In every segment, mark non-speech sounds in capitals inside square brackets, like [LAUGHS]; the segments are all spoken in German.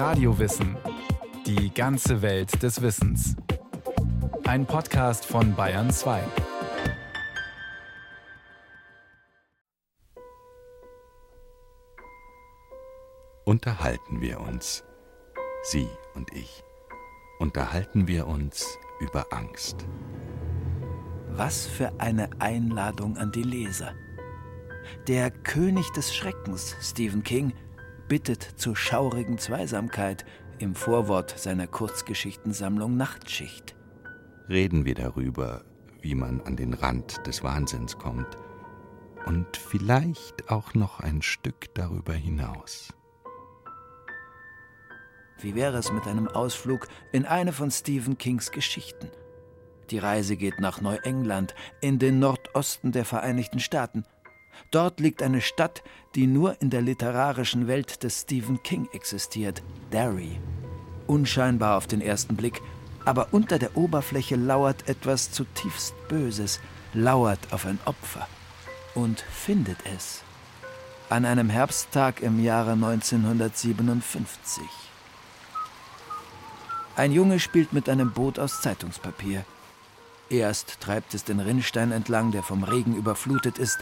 Radiowissen. Die ganze Welt des Wissens. Ein Podcast von Bayern 2. Unterhalten wir uns, Sie und ich, unterhalten wir uns über Angst. Was für eine Einladung an die Leser. Der König des Schreckens, Stephen King, bittet zur schaurigen Zweisamkeit im Vorwort seiner Kurzgeschichtensammlung Nachtschicht. Reden wir darüber, wie man an den Rand des Wahnsinns kommt und vielleicht auch noch ein Stück darüber hinaus. Wie wäre es mit einem Ausflug in eine von Stephen Kings Geschichten? Die Reise geht nach Neuengland, in den Nordosten der Vereinigten Staaten – Dort liegt eine Stadt, die nur in der literarischen Welt des Stephen King existiert, Derry. Unscheinbar auf den ersten Blick, aber unter der Oberfläche lauert etwas zutiefst Böses, lauert auf ein Opfer und findet es. An einem Herbsttag im Jahre 1957. Ein Junge spielt mit einem Boot aus Zeitungspapier. Erst treibt es den Rinnstein entlang, der vom Regen überflutet ist,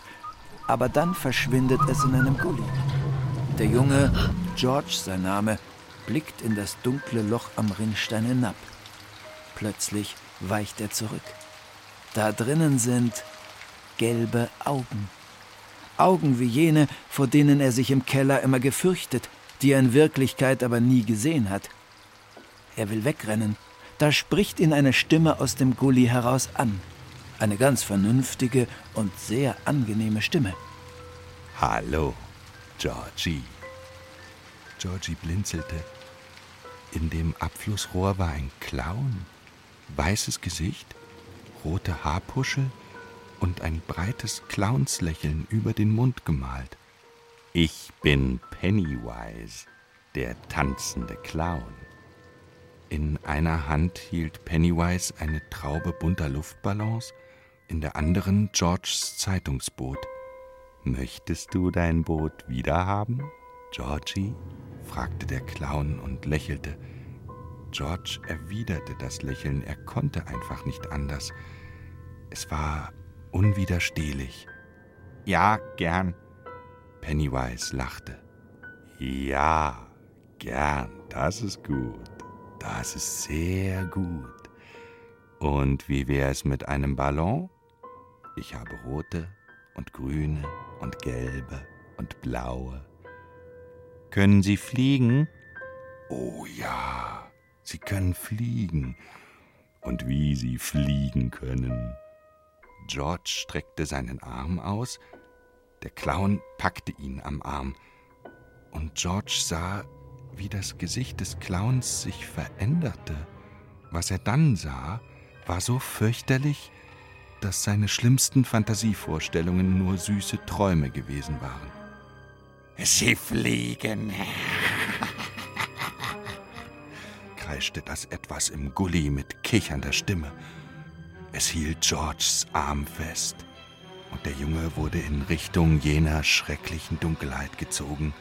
aber dann verschwindet es in einem Gully. Der Junge, George sein Name, blickt in das dunkle Loch am Rinnstein hinab. Plötzlich weicht er zurück. Da drinnen sind gelbe Augen. Augen wie jene, vor denen er sich im Keller immer gefürchtet, die er in Wirklichkeit aber nie gesehen hat. Er will wegrennen. Da spricht ihn eine Stimme aus dem Gully heraus an. Eine ganz vernünftige und sehr angenehme Stimme. Hallo, Georgie. Georgie blinzelte. In dem Abflussrohr war ein Clown. Weißes Gesicht, rote Haarpuschel und ein breites Clownslächeln über den Mund gemalt. Ich bin Pennywise, der tanzende Clown. In einer Hand hielt Pennywise eine Traube bunter Luftballons in der anderen Georges Zeitungsboot. Möchtest du dein Boot wiederhaben, Georgie? fragte der Clown und lächelte. George erwiderte das Lächeln, er konnte einfach nicht anders. Es war unwiderstehlich. Ja, gern. Pennywise lachte. Ja, gern, das ist gut. Das ist sehr gut. Und wie wäre es mit einem Ballon? Ich habe rote und grüne und gelbe und blaue. Können Sie fliegen? Oh ja, Sie können fliegen. Und wie Sie fliegen können. George streckte seinen Arm aus, der Clown packte ihn am Arm, und George sah, wie das Gesicht des Clowns sich veränderte. Was er dann sah, war so fürchterlich, dass seine schlimmsten Fantasievorstellungen nur süße Träume gewesen waren. Sie fliegen, [LAUGHS] kreischte das etwas im Gully mit kichernder Stimme. Es hielt Georges Arm fest, und der Junge wurde in Richtung jener schrecklichen Dunkelheit gezogen,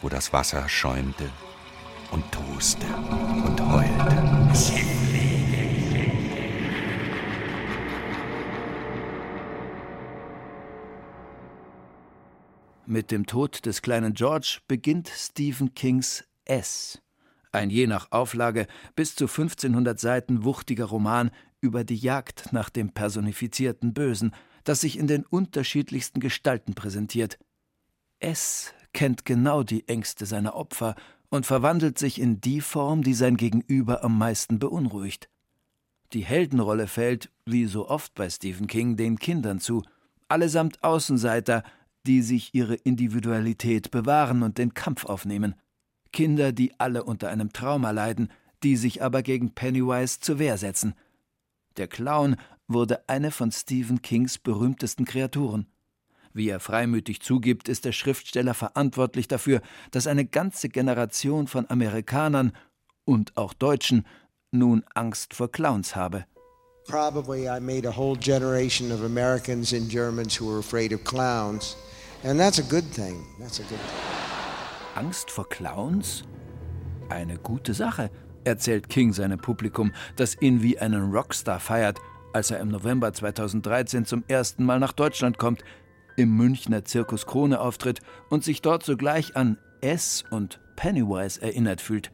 wo das Wasser schäumte und toste und heulte. Sie Mit dem Tod des kleinen George beginnt Stephen Kings S. Ein je nach Auflage bis zu 1500 Seiten wuchtiger Roman über die Jagd nach dem personifizierten Bösen, das sich in den unterschiedlichsten Gestalten präsentiert. S kennt genau die Ängste seiner Opfer und verwandelt sich in die Form, die sein Gegenüber am meisten beunruhigt. Die Heldenrolle fällt, wie so oft bei Stephen King, den Kindern zu, allesamt Außenseiter, die sich ihre Individualität bewahren und den Kampf aufnehmen. Kinder, die alle unter einem Trauma leiden, die sich aber gegen Pennywise zur Wehr setzen. Der Clown wurde eine von Stephen Kings berühmtesten Kreaturen. Wie er freimütig zugibt, ist der Schriftsteller verantwortlich dafür, dass eine ganze Generation von Amerikanern und auch Deutschen nun Angst vor Clowns habe. Probably I made a whole generation of Americans and Germans who were afraid of clowns. And that's a good thing. That's a good thing. Angst vor Clowns? Eine gute Sache, erzählt King seinem Publikum, das ihn wie einen Rockstar feiert, als er im November 2013 zum ersten Mal nach Deutschland kommt, im Münchner Zirkus Krone auftritt und sich dort sogleich an S und Pennywise erinnert fühlt.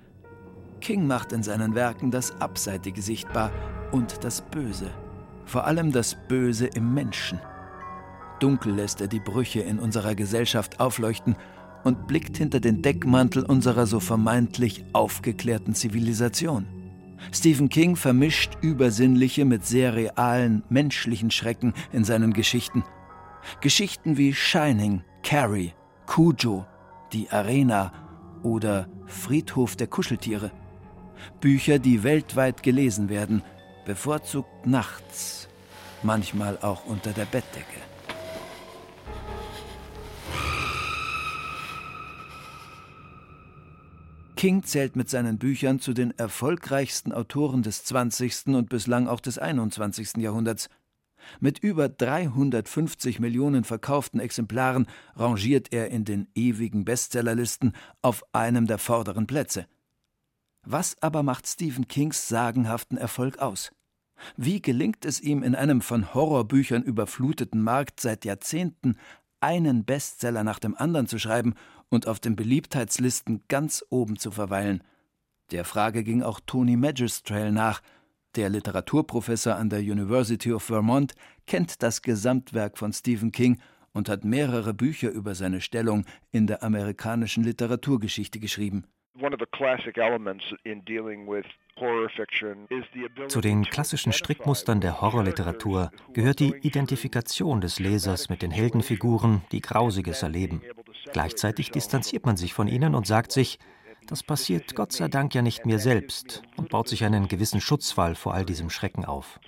King macht in seinen Werken das Abseitige sichtbar und das Böse. Vor allem das Böse im Menschen. Dunkel lässt er die Brüche in unserer Gesellschaft aufleuchten und blickt hinter den Deckmantel unserer so vermeintlich aufgeklärten Zivilisation. Stephen King vermischt übersinnliche mit sehr realen, menschlichen Schrecken in seinen Geschichten. Geschichten wie Shining, Carrie, Cujo, Die Arena oder Friedhof der Kuscheltiere. Bücher, die weltweit gelesen werden, bevorzugt nachts, manchmal auch unter der Bettdecke. King zählt mit seinen Büchern zu den erfolgreichsten Autoren des 20. und bislang auch des 21. Jahrhunderts. Mit über 350 Millionen verkauften Exemplaren rangiert er in den ewigen Bestsellerlisten auf einem der vorderen Plätze. Was aber macht Stephen Kings sagenhaften Erfolg aus? Wie gelingt es ihm, in einem von Horrorbüchern überfluteten Markt seit Jahrzehnten einen Bestseller nach dem anderen zu schreiben und auf den Beliebtheitslisten ganz oben zu verweilen? Der Frage ging auch Tony Magistrale nach. Der Literaturprofessor an der University of Vermont kennt das Gesamtwerk von Stephen King und hat mehrere Bücher über seine Stellung in der amerikanischen Literaturgeschichte geschrieben. Zu den klassischen Strickmustern der Horrorliteratur gehört die Identifikation des Lesers mit den Heldenfiguren, die Grausiges erleben. Gleichzeitig distanziert man sich von ihnen und sagt sich, das passiert Gott sei Dank ja nicht mir selbst und baut sich einen gewissen Schutzwall vor all diesem Schrecken auf.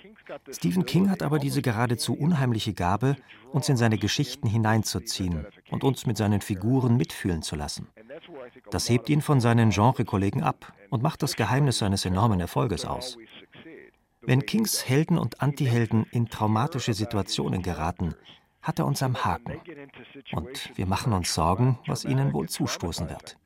Stephen King hat aber diese geradezu unheimliche Gabe, uns in seine Geschichten hineinzuziehen und uns mit seinen Figuren mitfühlen zu lassen. Das hebt ihn von seinen Genrekollegen ab und macht das Geheimnis seines enormen Erfolges aus. Wenn Kings Helden und Antihelden in traumatische Situationen geraten, hat er uns am Haken. Und wir machen uns Sorgen, was ihnen wohl zustoßen wird.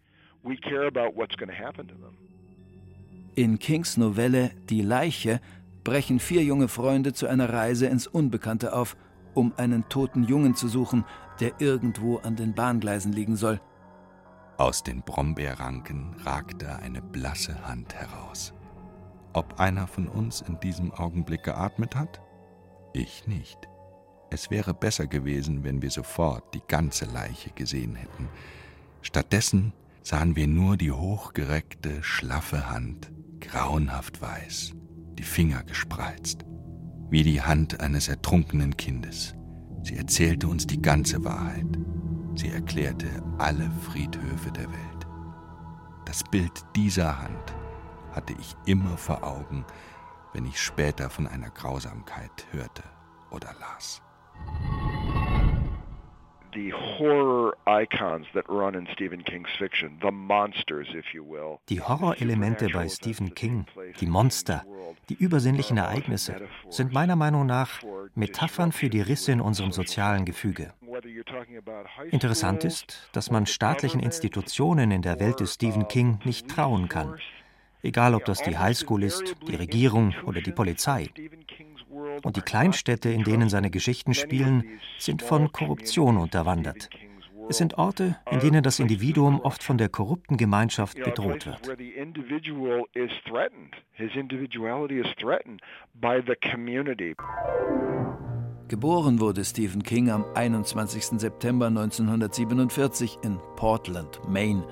In Kings Novelle Die Leiche brechen vier junge Freunde zu einer Reise ins Unbekannte auf, um einen toten Jungen zu suchen, der irgendwo an den Bahngleisen liegen soll. Aus den Brombeerranken ragte eine blasse Hand heraus. Ob einer von uns in diesem Augenblick geatmet hat? Ich nicht. Es wäre besser gewesen, wenn wir sofort die ganze Leiche gesehen hätten. Stattdessen sahen wir nur die hochgereckte, schlaffe Hand, grauenhaft weiß, die Finger gespreizt, wie die Hand eines ertrunkenen Kindes. Sie erzählte uns die ganze Wahrheit. Sie erklärte alle Friedhöfe der Welt. Das Bild dieser Hand hatte ich immer vor Augen, wenn ich später von einer Grausamkeit hörte oder las. Die Horrorelemente bei Stephen King, die Monster, die übersinnlichen Ereignisse, sind meiner Meinung nach Metaphern für die Risse in unserem sozialen Gefüge. Interessant ist, dass man staatlichen Institutionen in der Welt des Stephen King nicht trauen kann. Egal, ob das die Highschool ist, die Regierung oder die Polizei. Und die Kleinstädte, in denen seine Geschichten spielen, sind von Korruption unterwandert. Es sind Orte, in denen das Individuum oft von der korrupten Gemeinschaft bedroht wird. Geboren wurde Stephen King am 21. September 1947 in Portland, Maine.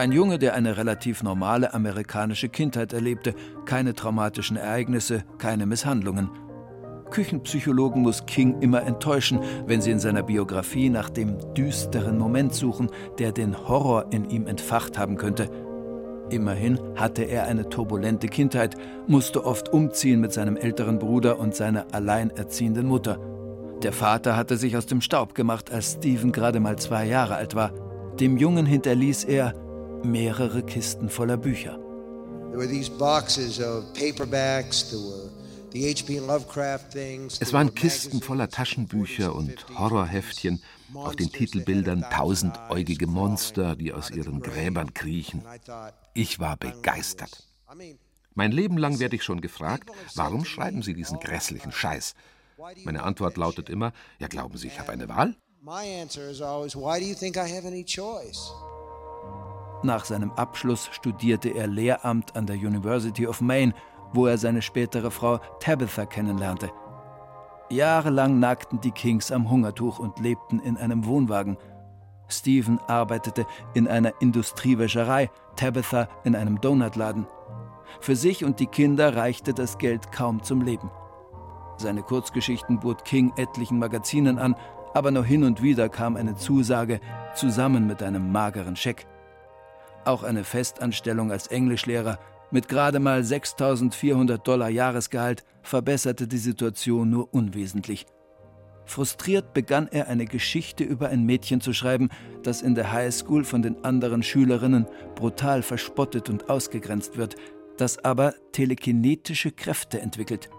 Ein Junge, der eine relativ normale amerikanische Kindheit erlebte, keine traumatischen Ereignisse, keine Misshandlungen. Küchenpsychologen muss King immer enttäuschen, wenn sie in seiner Biografie nach dem düsteren Moment suchen, der den Horror in ihm entfacht haben könnte. Immerhin hatte er eine turbulente Kindheit, musste oft umziehen mit seinem älteren Bruder und seiner alleinerziehenden Mutter. Der Vater hatte sich aus dem Staub gemacht, als Stephen gerade mal zwei Jahre alt war. Dem Jungen hinterließ er mehrere Kisten voller Bücher. Es waren Kisten voller Taschenbücher und Horrorheftchen, auf den Titelbildern tausendäugige Monster, die aus ihren Gräbern kriechen. Ich war begeistert. Mein Leben lang werde ich schon gefragt, warum schreiben Sie diesen grässlichen Scheiß? Meine Antwort lautet immer, ja glauben Sie, ich habe eine Wahl? Nach seinem Abschluss studierte er Lehramt an der University of Maine, wo er seine spätere Frau Tabitha kennenlernte. Jahrelang nagten die Kings am Hungertuch und lebten in einem Wohnwagen. Stephen arbeitete in einer Industriewäscherei, Tabitha in einem Donutladen. Für sich und die Kinder reichte das Geld kaum zum Leben. Seine Kurzgeschichten bot King etlichen Magazinen an, aber nur hin und wieder kam eine Zusage zusammen mit einem mageren Scheck. Auch eine Festanstellung als Englischlehrer mit gerade mal 6400 Dollar Jahresgehalt verbesserte die Situation nur unwesentlich. Frustriert begann er eine Geschichte über ein Mädchen zu schreiben, das in der Highschool von den anderen Schülerinnen brutal verspottet und ausgegrenzt wird, das aber telekinetische Kräfte entwickelt.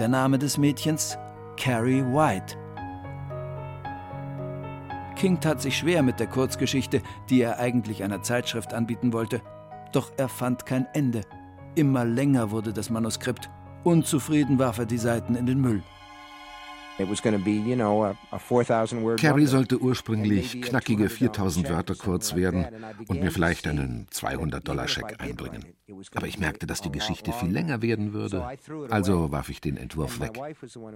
Der Name des Mädchens Carrie White. King tat sich schwer mit der Kurzgeschichte, die er eigentlich einer Zeitschrift anbieten wollte. Doch er fand kein Ende. Immer länger wurde das Manuskript. Unzufrieden warf er die Seiten in den Müll. Carrie sollte ursprünglich knackige 4000 Wörter kurz werden und mir vielleicht einen 200-Dollar-Scheck einbringen. Aber ich merkte, dass die Geschichte viel länger werden würde, also warf ich den Entwurf weg.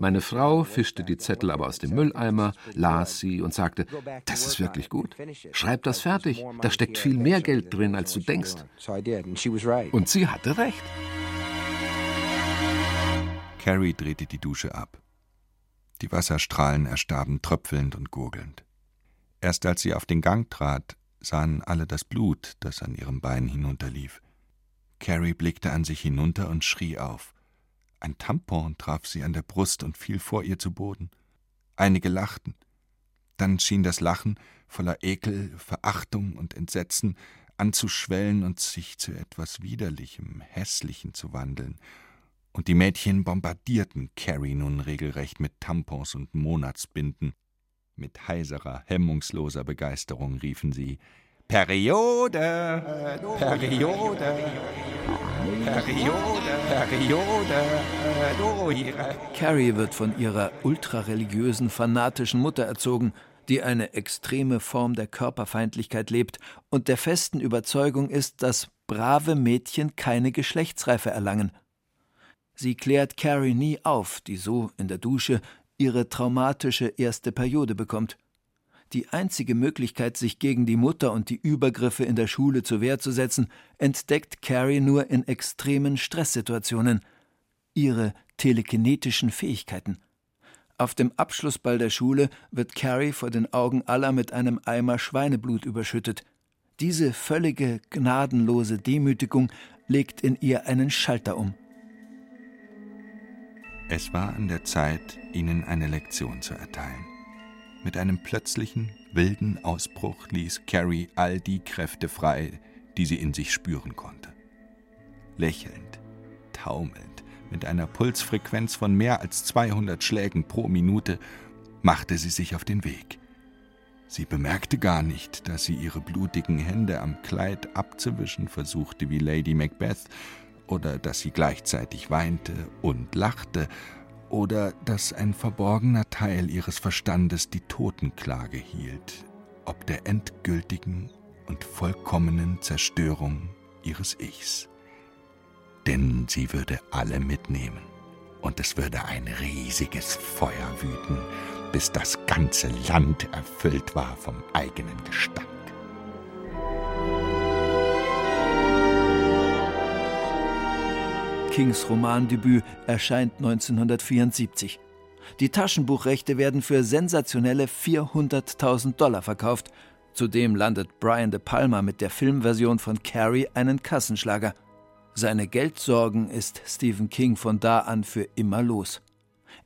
Meine Frau fischte die Zettel aber aus dem Mülleimer, las sie und sagte, das ist wirklich gut. Schreib das fertig, da steckt viel mehr Geld drin, als du denkst. Und sie hatte recht. Carrie drehte die Dusche ab. Die Wasserstrahlen erstarben tröpfelnd und gurgelnd. Erst als sie auf den Gang trat, sahen alle das Blut, das an ihrem Bein hinunterlief. Carrie blickte an sich hinunter und schrie auf. Ein Tampon traf sie an der Brust und fiel vor ihr zu Boden. Einige lachten. Dann schien das Lachen, voller Ekel, Verachtung und Entsetzen, anzuschwellen und sich zu etwas Widerlichem, Hässlichen zu wandeln, und die Mädchen bombardierten Carrie nun regelrecht mit Tampons und Monatsbinden. Mit heiserer, hemmungsloser Begeisterung riefen sie Periode, Periode, Periode, Periode. Carrie wird von ihrer ultrareligiösen, fanatischen Mutter erzogen, die eine extreme Form der Körperfeindlichkeit lebt und der festen Überzeugung ist, dass brave Mädchen keine Geschlechtsreife erlangen Sie klärt Carrie nie auf, die so in der Dusche ihre traumatische erste Periode bekommt. Die einzige Möglichkeit, sich gegen die Mutter und die Übergriffe in der Schule zur Wehr zu setzen, entdeckt Carrie nur in extremen Stresssituationen. Ihre telekinetischen Fähigkeiten. Auf dem Abschlussball der Schule wird Carrie vor den Augen aller mit einem Eimer Schweineblut überschüttet. Diese völlige, gnadenlose Demütigung legt in ihr einen Schalter um. Es war an der Zeit, ihnen eine Lektion zu erteilen. Mit einem plötzlichen, wilden Ausbruch ließ Carrie all die Kräfte frei, die sie in sich spüren konnte. Lächelnd, taumelnd, mit einer Pulsfrequenz von mehr als 200 Schlägen pro Minute, machte sie sich auf den Weg. Sie bemerkte gar nicht, dass sie ihre blutigen Hände am Kleid abzuwischen versuchte wie Lady Macbeth, oder dass sie gleichzeitig weinte und lachte, oder dass ein verborgener Teil ihres Verstandes die Totenklage hielt, ob der endgültigen und vollkommenen Zerstörung ihres Ichs. Denn sie würde alle mitnehmen, und es würde ein riesiges Feuer wüten, bis das ganze Land erfüllt war vom eigenen Gestank. Kings Romandebüt erscheint 1974. Die Taschenbuchrechte werden für sensationelle 400.000 Dollar verkauft. Zudem landet Brian De Palma mit der Filmversion von Carrie einen Kassenschlager. Seine Geldsorgen ist Stephen King von da an für immer los.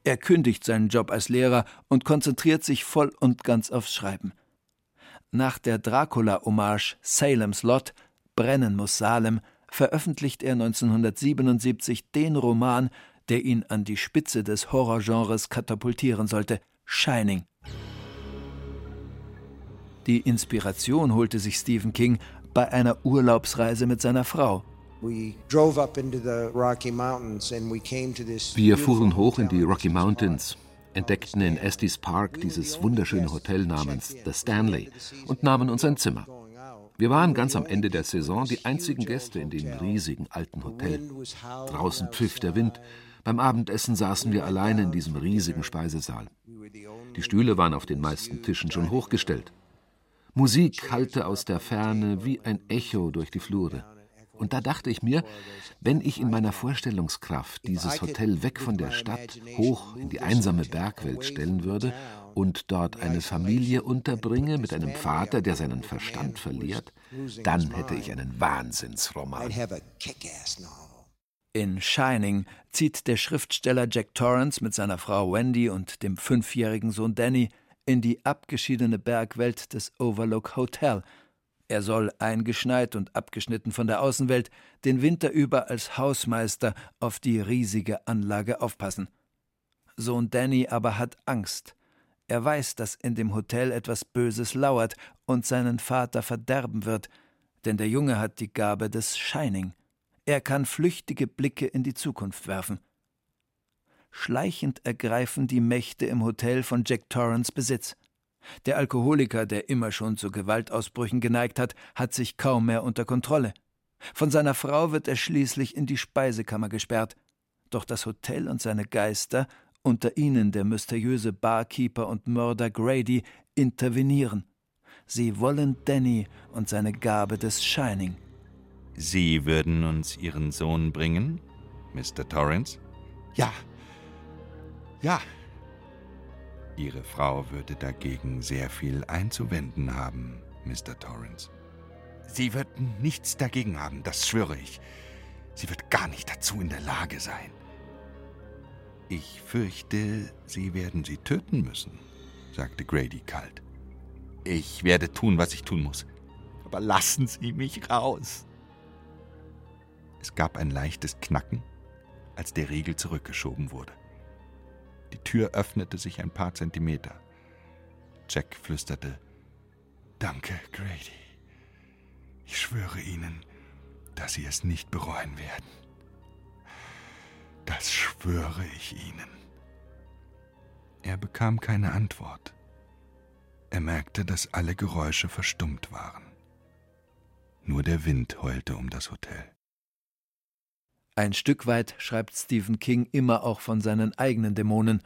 Er kündigt seinen Job als Lehrer und konzentriert sich voll und ganz aufs Schreiben. Nach der Dracula-Hommage Salem's Lot, Brennen muss Salem, veröffentlicht er 1977 den Roman, der ihn an die Spitze des Horrorgenres katapultieren sollte, Shining. Die Inspiration holte sich Stephen King bei einer Urlaubsreise mit seiner Frau. Wir fuhren hoch in die Rocky Mountains, entdeckten in Estes Park dieses wunderschöne Hotel namens The Stanley und nahmen uns ein Zimmer. Wir waren ganz am Ende der Saison die einzigen Gäste in dem riesigen alten Hotel. Draußen pfiff der Wind. Beim Abendessen saßen wir alleine in diesem riesigen Speisesaal. Die Stühle waren auf den meisten Tischen schon hochgestellt. Musik hallte aus der Ferne wie ein Echo durch die Flure. Und da dachte ich mir, wenn ich in meiner Vorstellungskraft dieses Hotel weg von der Stadt hoch in die einsame Bergwelt stellen würde und dort eine Familie unterbringe mit einem Vater, der seinen Verstand verliert, dann hätte ich einen Wahnsinnsroman. In Shining zieht der Schriftsteller Jack Torrance mit seiner Frau Wendy und dem fünfjährigen Sohn Danny in die abgeschiedene Bergwelt des Overlook Hotel. Er soll eingeschneit und abgeschnitten von der Außenwelt den Winter über als Hausmeister auf die riesige Anlage aufpassen. Sohn Danny aber hat Angst. Er weiß, dass in dem Hotel etwas Böses lauert und seinen Vater verderben wird, denn der Junge hat die Gabe des Shining. Er kann flüchtige Blicke in die Zukunft werfen. Schleichend ergreifen die Mächte im Hotel von Jack Torrance Besitz. Der Alkoholiker, der immer schon zu Gewaltausbrüchen geneigt hat, hat sich kaum mehr unter Kontrolle. Von seiner Frau wird er schließlich in die Speisekammer gesperrt. Doch das Hotel und seine Geister unter ihnen der mysteriöse Barkeeper und Mörder Grady, intervenieren. Sie wollen Danny und seine Gabe des Shining. Sie würden uns Ihren Sohn bringen, Mr. Torrance? Ja. Ja. Ihre Frau würde dagegen sehr viel einzuwenden haben, Mr. Torrance. Sie wird nichts dagegen haben, das schwöre ich. Sie wird gar nicht dazu in der Lage sein. Ich fürchte, Sie werden sie töten müssen, sagte Grady kalt. Ich werde tun, was ich tun muss. Aber lassen Sie mich raus. Es gab ein leichtes Knacken, als der Riegel zurückgeschoben wurde. Die Tür öffnete sich ein paar Zentimeter. Jack flüsterte Danke, Grady. Ich schwöre Ihnen, dass Sie es nicht bereuen werden. Das schwöre ich Ihnen. Er bekam keine Antwort. Er merkte, dass alle Geräusche verstummt waren. Nur der Wind heulte um das Hotel. Ein Stück weit schreibt Stephen King immer auch von seinen eigenen Dämonen.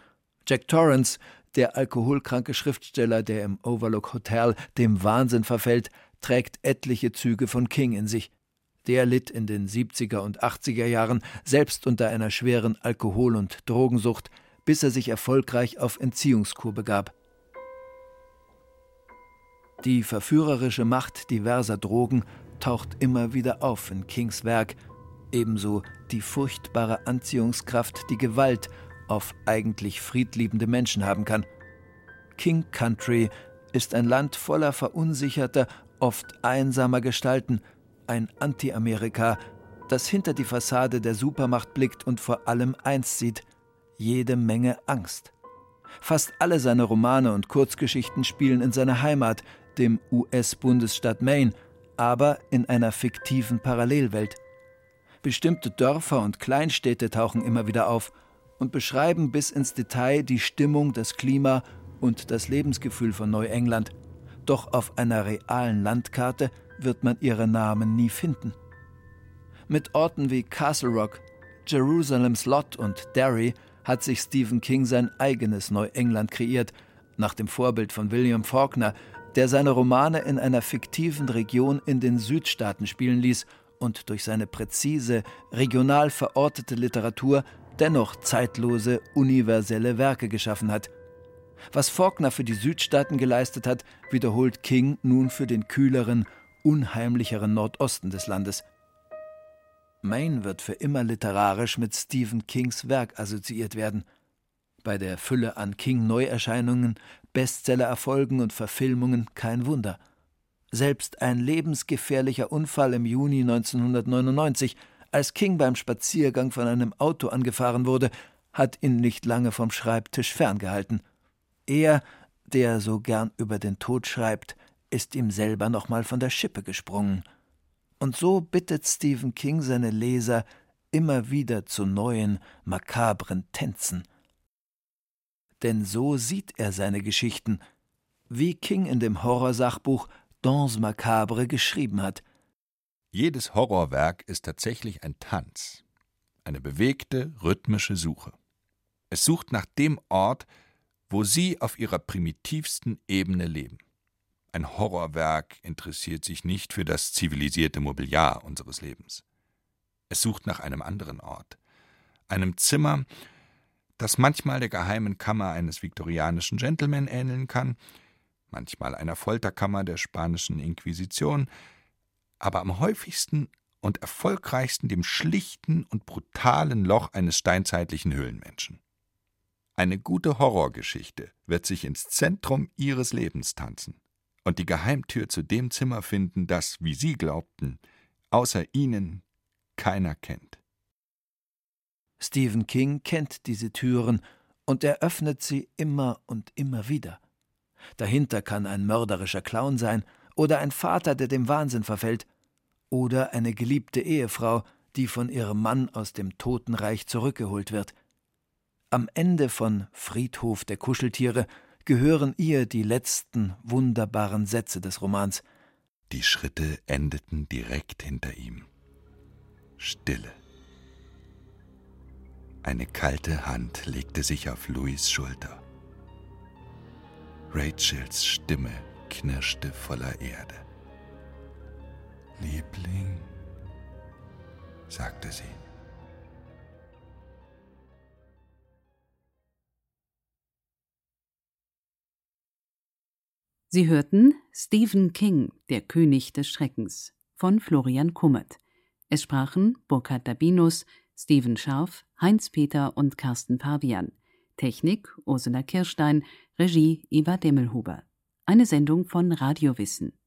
Jack Torrance, der alkoholkranke Schriftsteller, der im Overlook Hotel dem Wahnsinn verfällt, trägt etliche Züge von King in sich. Der litt in den 70er und 80er Jahren selbst unter einer schweren Alkohol- und Drogensucht, bis er sich erfolgreich auf Entziehungskur begab. Die verführerische Macht diverser Drogen taucht immer wieder auf in Kings Werk, ebenso die furchtbare Anziehungskraft, die Gewalt auf eigentlich friedliebende Menschen haben kann. King Country ist ein Land voller verunsicherter, oft einsamer Gestalten, ein Anti-Amerika, das hinter die Fassade der Supermacht blickt und vor allem eins sieht: jede Menge Angst. Fast alle seine Romane und Kurzgeschichten spielen in seiner Heimat, dem US-Bundesstaat Maine, aber in einer fiktiven Parallelwelt. Bestimmte Dörfer und Kleinstädte tauchen immer wieder auf und beschreiben bis ins Detail die Stimmung, das Klima und das Lebensgefühl von Neuengland. Doch auf einer realen Landkarte wird man ihre Namen nie finden. Mit Orten wie Castle Rock, Jerusalem's Lot und Derry hat sich Stephen King sein eigenes Neuengland kreiert, nach dem Vorbild von William Faulkner, der seine Romane in einer fiktiven Region in den Südstaaten spielen ließ und durch seine präzise, regional verortete Literatur dennoch zeitlose, universelle Werke geschaffen hat. Was Faulkner für die Südstaaten geleistet hat, wiederholt King nun für den kühleren, unheimlicheren Nordosten des Landes. Maine wird für immer literarisch mit Stephen Kings Werk assoziiert werden. Bei der Fülle an King-Neuerscheinungen, Bestseller-Erfolgen und Verfilmungen kein Wunder. Selbst ein lebensgefährlicher Unfall im Juni 1999, Als King beim Spaziergang von einem Auto angefahren wurde, hat ihn nicht lange vom Schreibtisch ferngehalten. Er, der so gern über den Tod schreibt, ist ihm selber nochmal von der Schippe gesprungen. Und so bittet Stephen King seine Leser immer wieder zu neuen, makabren Tänzen. Denn so sieht er seine Geschichten, wie King in dem Horrorsachbuch Dans Macabre geschrieben hat. Jedes Horrorwerk ist tatsächlich ein Tanz, eine bewegte, rhythmische Suche. Es sucht nach dem Ort, wo Sie auf Ihrer primitivsten Ebene leben. Ein Horrorwerk interessiert sich nicht für das zivilisierte Mobiliar unseres Lebens. Es sucht nach einem anderen Ort, einem Zimmer, das manchmal der geheimen Kammer eines viktorianischen Gentleman ähneln kann, manchmal einer Folterkammer der spanischen Inquisition, aber am häufigsten und erfolgreichsten dem schlichten und brutalen Loch eines steinzeitlichen Höhlenmenschen. Eine gute Horrorgeschichte wird sich ins Zentrum ihres Lebens tanzen und die Geheimtür zu dem Zimmer finden, das, wie sie glaubten, außer ihnen keiner kennt. Stephen King kennt diese Türen und er öffnet sie immer und immer wieder. Dahinter kann ein mörderischer Clown sein oder ein Vater, der dem Wahnsinn verfällt, oder eine geliebte Ehefrau, die von ihrem Mann aus dem Totenreich zurückgeholt wird – am Ende von Friedhof der Kuscheltiere gehören ihr die letzten wunderbaren Sätze des Romans. Die Schritte endeten direkt hinter ihm. Stille. Eine kalte Hand legte sich auf Louis Schulter. Rachels Stimme knirschte voller Erde. Liebling, sagte sie. Sie hörten Stephen King, der König des Schreckens von Florian Kummert. Es sprachen Burkhard Dabinus, Steven Scharf, Heinz Peter und Carsten Pavian. Technik Ursula Kirstein, Regie Eva Demmelhuber. Eine Sendung von Radiowissen.